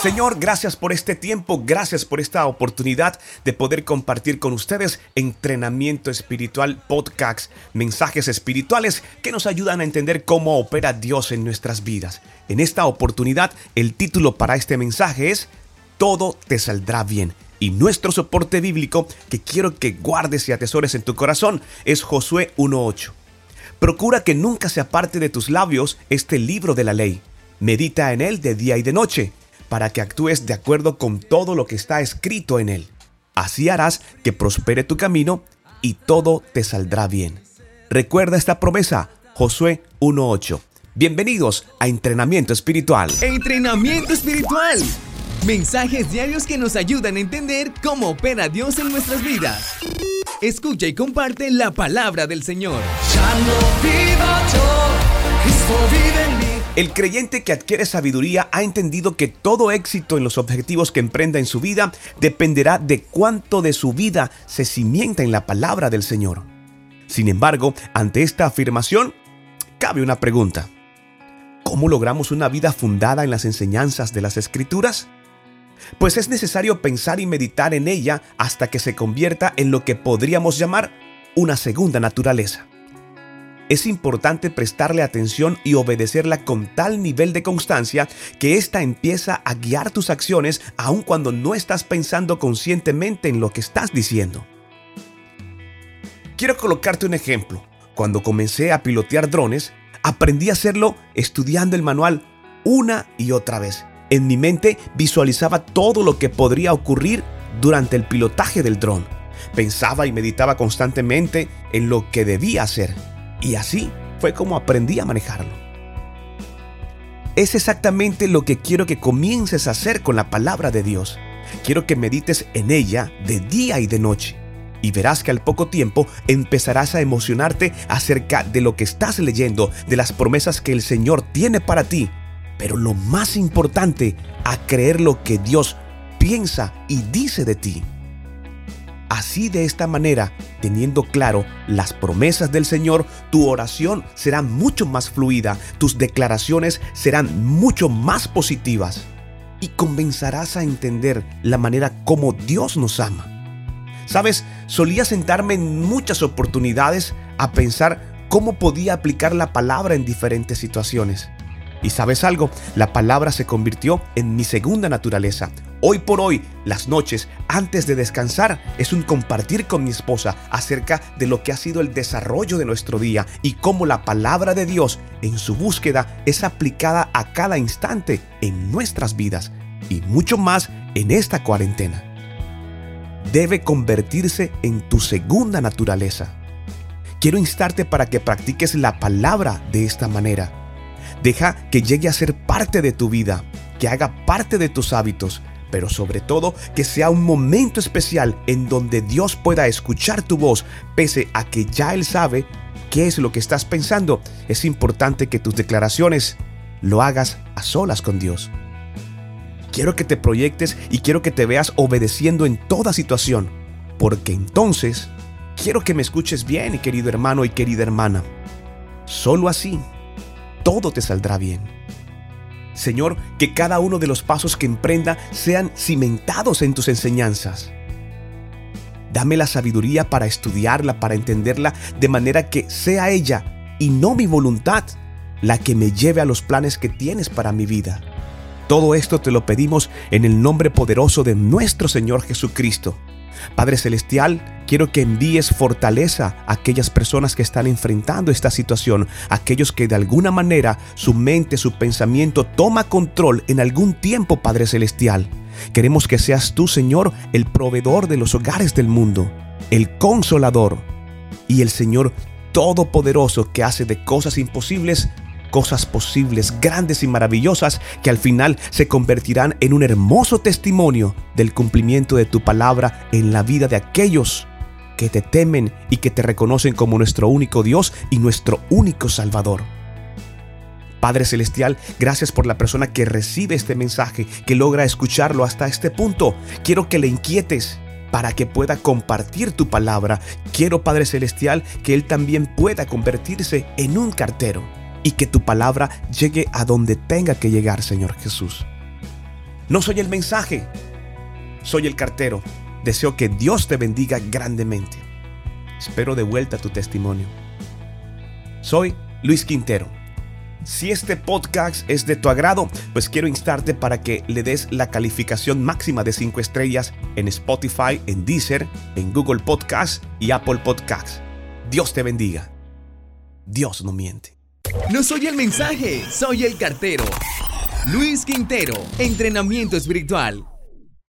Señor, gracias por este tiempo, gracias por esta oportunidad de poder compartir con ustedes entrenamiento espiritual, podcasts, mensajes espirituales que nos ayudan a entender cómo opera Dios en nuestras vidas. En esta oportunidad, el título para este mensaje es Todo te saldrá bien. Y nuestro soporte bíblico que quiero que guardes y atesores en tu corazón es Josué 1.8. Procura que nunca se aparte de tus labios este libro de la ley. Medita en él de día y de noche, para que actúes de acuerdo con todo lo que está escrito en él. Así harás que prospere tu camino y todo te saldrá bien. Recuerda esta promesa, Josué 1.8. Bienvenidos a Entrenamiento Espiritual. Entrenamiento Espiritual. Mensajes diarios que nos ayudan a entender cómo opera Dios en nuestras vidas. Escucha y comparte la palabra del Señor. Ya no yo, Cristo vive en mí. El creyente que adquiere sabiduría ha entendido que todo éxito en los objetivos que emprenda en su vida dependerá de cuánto de su vida se cimienta en la palabra del Señor. Sin embargo, ante esta afirmación, cabe una pregunta. ¿Cómo logramos una vida fundada en las enseñanzas de las Escrituras? pues es necesario pensar y meditar en ella hasta que se convierta en lo que podríamos llamar una segunda naturaleza. Es importante prestarle atención y obedecerla con tal nivel de constancia que ésta empieza a guiar tus acciones aun cuando no estás pensando conscientemente en lo que estás diciendo. Quiero colocarte un ejemplo. Cuando comencé a pilotear drones, aprendí a hacerlo estudiando el manual una y otra vez en mi mente visualizaba todo lo que podría ocurrir durante el pilotaje del dron. Pensaba y meditaba constantemente en lo que debía hacer. Y así fue como aprendí a manejarlo. Es exactamente lo que quiero que comiences a hacer con la palabra de Dios. Quiero que medites en ella de día y de noche. Y verás que al poco tiempo empezarás a emocionarte acerca de lo que estás leyendo, de las promesas que el Señor tiene para ti pero lo más importante, a creer lo que Dios piensa y dice de ti. Así de esta manera, teniendo claro las promesas del Señor, tu oración será mucho más fluida, tus declaraciones serán mucho más positivas y comenzarás a entender la manera como Dios nos ama. Sabes, solía sentarme en muchas oportunidades a pensar cómo podía aplicar la palabra en diferentes situaciones. Y sabes algo, la palabra se convirtió en mi segunda naturaleza. Hoy por hoy, las noches, antes de descansar, es un compartir con mi esposa acerca de lo que ha sido el desarrollo de nuestro día y cómo la palabra de Dios en su búsqueda es aplicada a cada instante en nuestras vidas y mucho más en esta cuarentena. Debe convertirse en tu segunda naturaleza. Quiero instarte para que practiques la palabra de esta manera Deja que llegue a ser parte de tu vida, que haga parte de tus hábitos, pero sobre todo que sea un momento especial en donde Dios pueda escuchar tu voz, pese a que ya Él sabe qué es lo que estás pensando. Es importante que tus declaraciones lo hagas a solas con Dios. Quiero que te proyectes y quiero que te veas obedeciendo en toda situación, porque entonces quiero que me escuches bien, querido hermano y querida hermana. Solo así todo te saldrá bien. Señor, que cada uno de los pasos que emprenda sean cimentados en tus enseñanzas. Dame la sabiduría para estudiarla, para entenderla, de manera que sea ella y no mi voluntad la que me lleve a los planes que tienes para mi vida. Todo esto te lo pedimos en el nombre poderoso de nuestro Señor Jesucristo. Padre Celestial, quiero que envíes fortaleza a aquellas personas que están enfrentando esta situación, aquellos que de alguna manera su mente, su pensamiento toma control en algún tiempo, Padre Celestial. Queremos que seas tú, Señor, el proveedor de los hogares del mundo, el consolador y el Señor todopoderoso que hace de cosas imposibles cosas posibles, grandes y maravillosas, que al final se convertirán en un hermoso testimonio del cumplimiento de tu palabra en la vida de aquellos que te temen y que te reconocen como nuestro único Dios y nuestro único Salvador. Padre Celestial, gracias por la persona que recibe este mensaje, que logra escucharlo hasta este punto. Quiero que le inquietes para que pueda compartir tu palabra. Quiero, Padre Celestial, que Él también pueda convertirse en un cartero y que tu palabra llegue a donde tenga que llegar, Señor Jesús. No soy el mensaje, soy el cartero. Deseo que Dios te bendiga grandemente. Espero de vuelta tu testimonio. Soy Luis Quintero. Si este podcast es de tu agrado, pues quiero instarte para que le des la calificación máxima de 5 estrellas en Spotify, en Deezer, en Google Podcast y Apple Podcast. Dios te bendiga. Dios no miente. No soy el mensaje, soy el cartero. Luis Quintero, entrenamiento espiritual.